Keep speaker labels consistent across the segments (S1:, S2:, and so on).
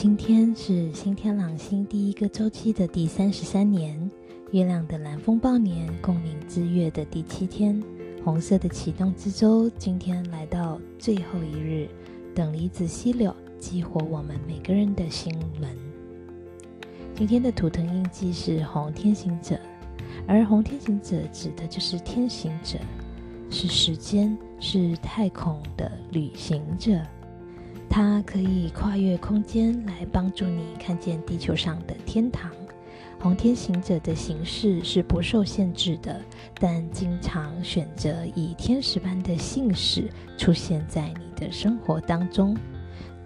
S1: 今天是新天狼星第一个周期的第三十三年，月亮的蓝风暴年，共鸣之月的第七天，红色的启动之周，今天来到最后一日，等离子溪流激活我们每个人的心轮。今天的图腾印记是红天行者，而红天行者指的就是天行者，是时间，是太空的旅行者。它可以跨越空间来帮助你看见地球上的天堂。红天行者的形式是不受限制的，但经常选择以天使般的信使出现在你的生活当中。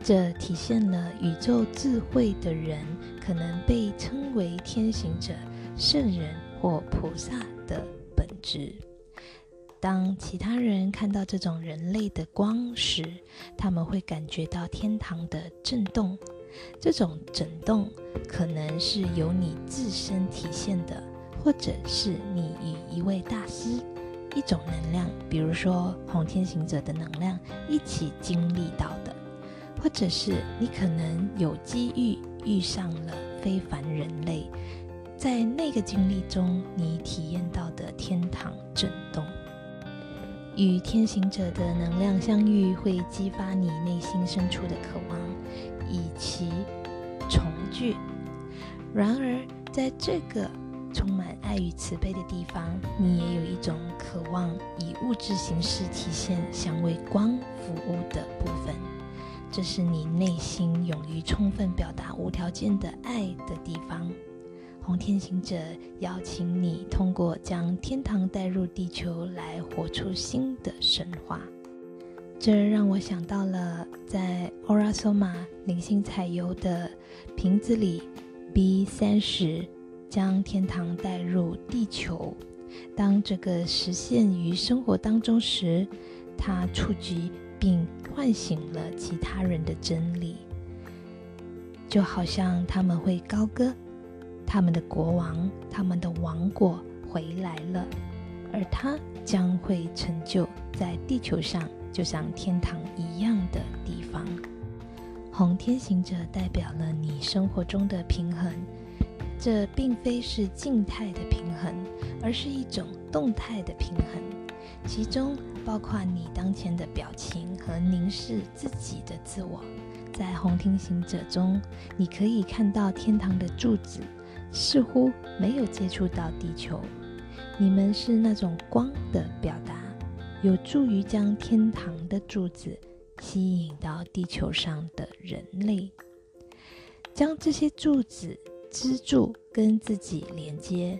S1: 这体现了宇宙智慧的人可能被称为天行者、圣人或菩萨的本质。当其他人看到这种人类的光时，他们会感觉到天堂的震动。这种震动可能是由你自身体现的，或者是你与一位大师、一种能量，比如说红天行者的能量一起经历到的，或者是你可能有机遇遇上了非凡人类，在那个经历中，你体验到的天堂震动。与天行者的能量相遇，会激发你内心深处的渴望，以其重聚。然而，在这个充满爱与慈悲的地方，你也有一种渴望以物质形式体现，想为光服务的部分。这是你内心勇于充分表达无条件的爱的地方。红天行者邀请你通过将天堂带入地球来活出新的神话。这让我想到了在 Ora Soma 灵性彩油的瓶子里，B 三十将天堂带入地球。当这个实现于生活当中时，它触及并唤醒了其他人的真理，就好像他们会高歌。他们的国王，他们的王国回来了，而他将会成就在地球上，就像天堂一样的地方。红天行者代表了你生活中的平衡，这并非是静态的平衡，而是一种动态的平衡，其中包括你当前的表情和凝视自己的自我。在红天行者中，你可以看到天堂的柱子。似乎没有接触到地球，你们是那种光的表达，有助于将天堂的柱子吸引到地球上的人类，将这些柱子支柱跟自己连接，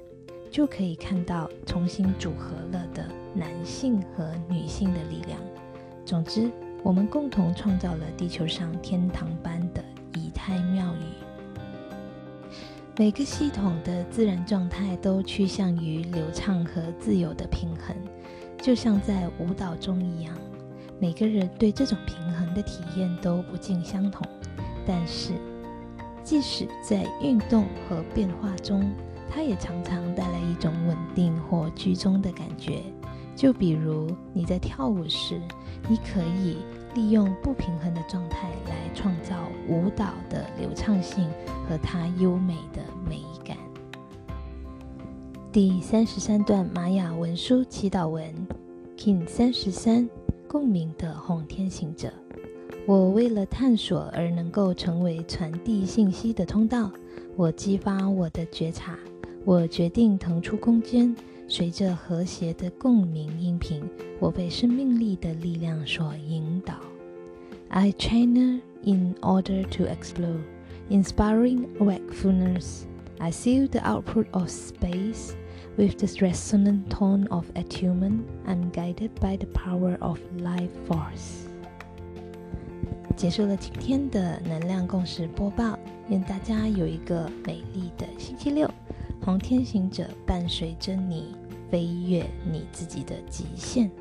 S1: 就可以看到重新组合了的男性和女性的力量。总之，我们共同创造了地球上天堂般每个系统的自然状态都趋向于流畅和自由的平衡，就像在舞蹈中一样。每个人对这种平衡的体验都不尽相同，但是即使在运动和变化中，它也常常带来一种稳定或居中的感觉。就比如你在跳舞时，你可以。利用不平衡的状态来创造舞蹈的流畅性和它优美的美感。第三十三段玛雅文书祈祷文，King 三十三，共鸣的红天行者。我为了探索而能够成为传递信息的通道，我激发我的觉察，我决定腾出空间。随着和谐的共鸣音频，我被生命力的力量所引导。I channel in order to explore, inspiring wakefulness. I seal the output of space with the resonant tone of attunement. I'm guided by the power of life force. 结束了今天的能量共识播报，愿大家有一个美丽的星期六。红天行者伴随着你飞越你自己的极限。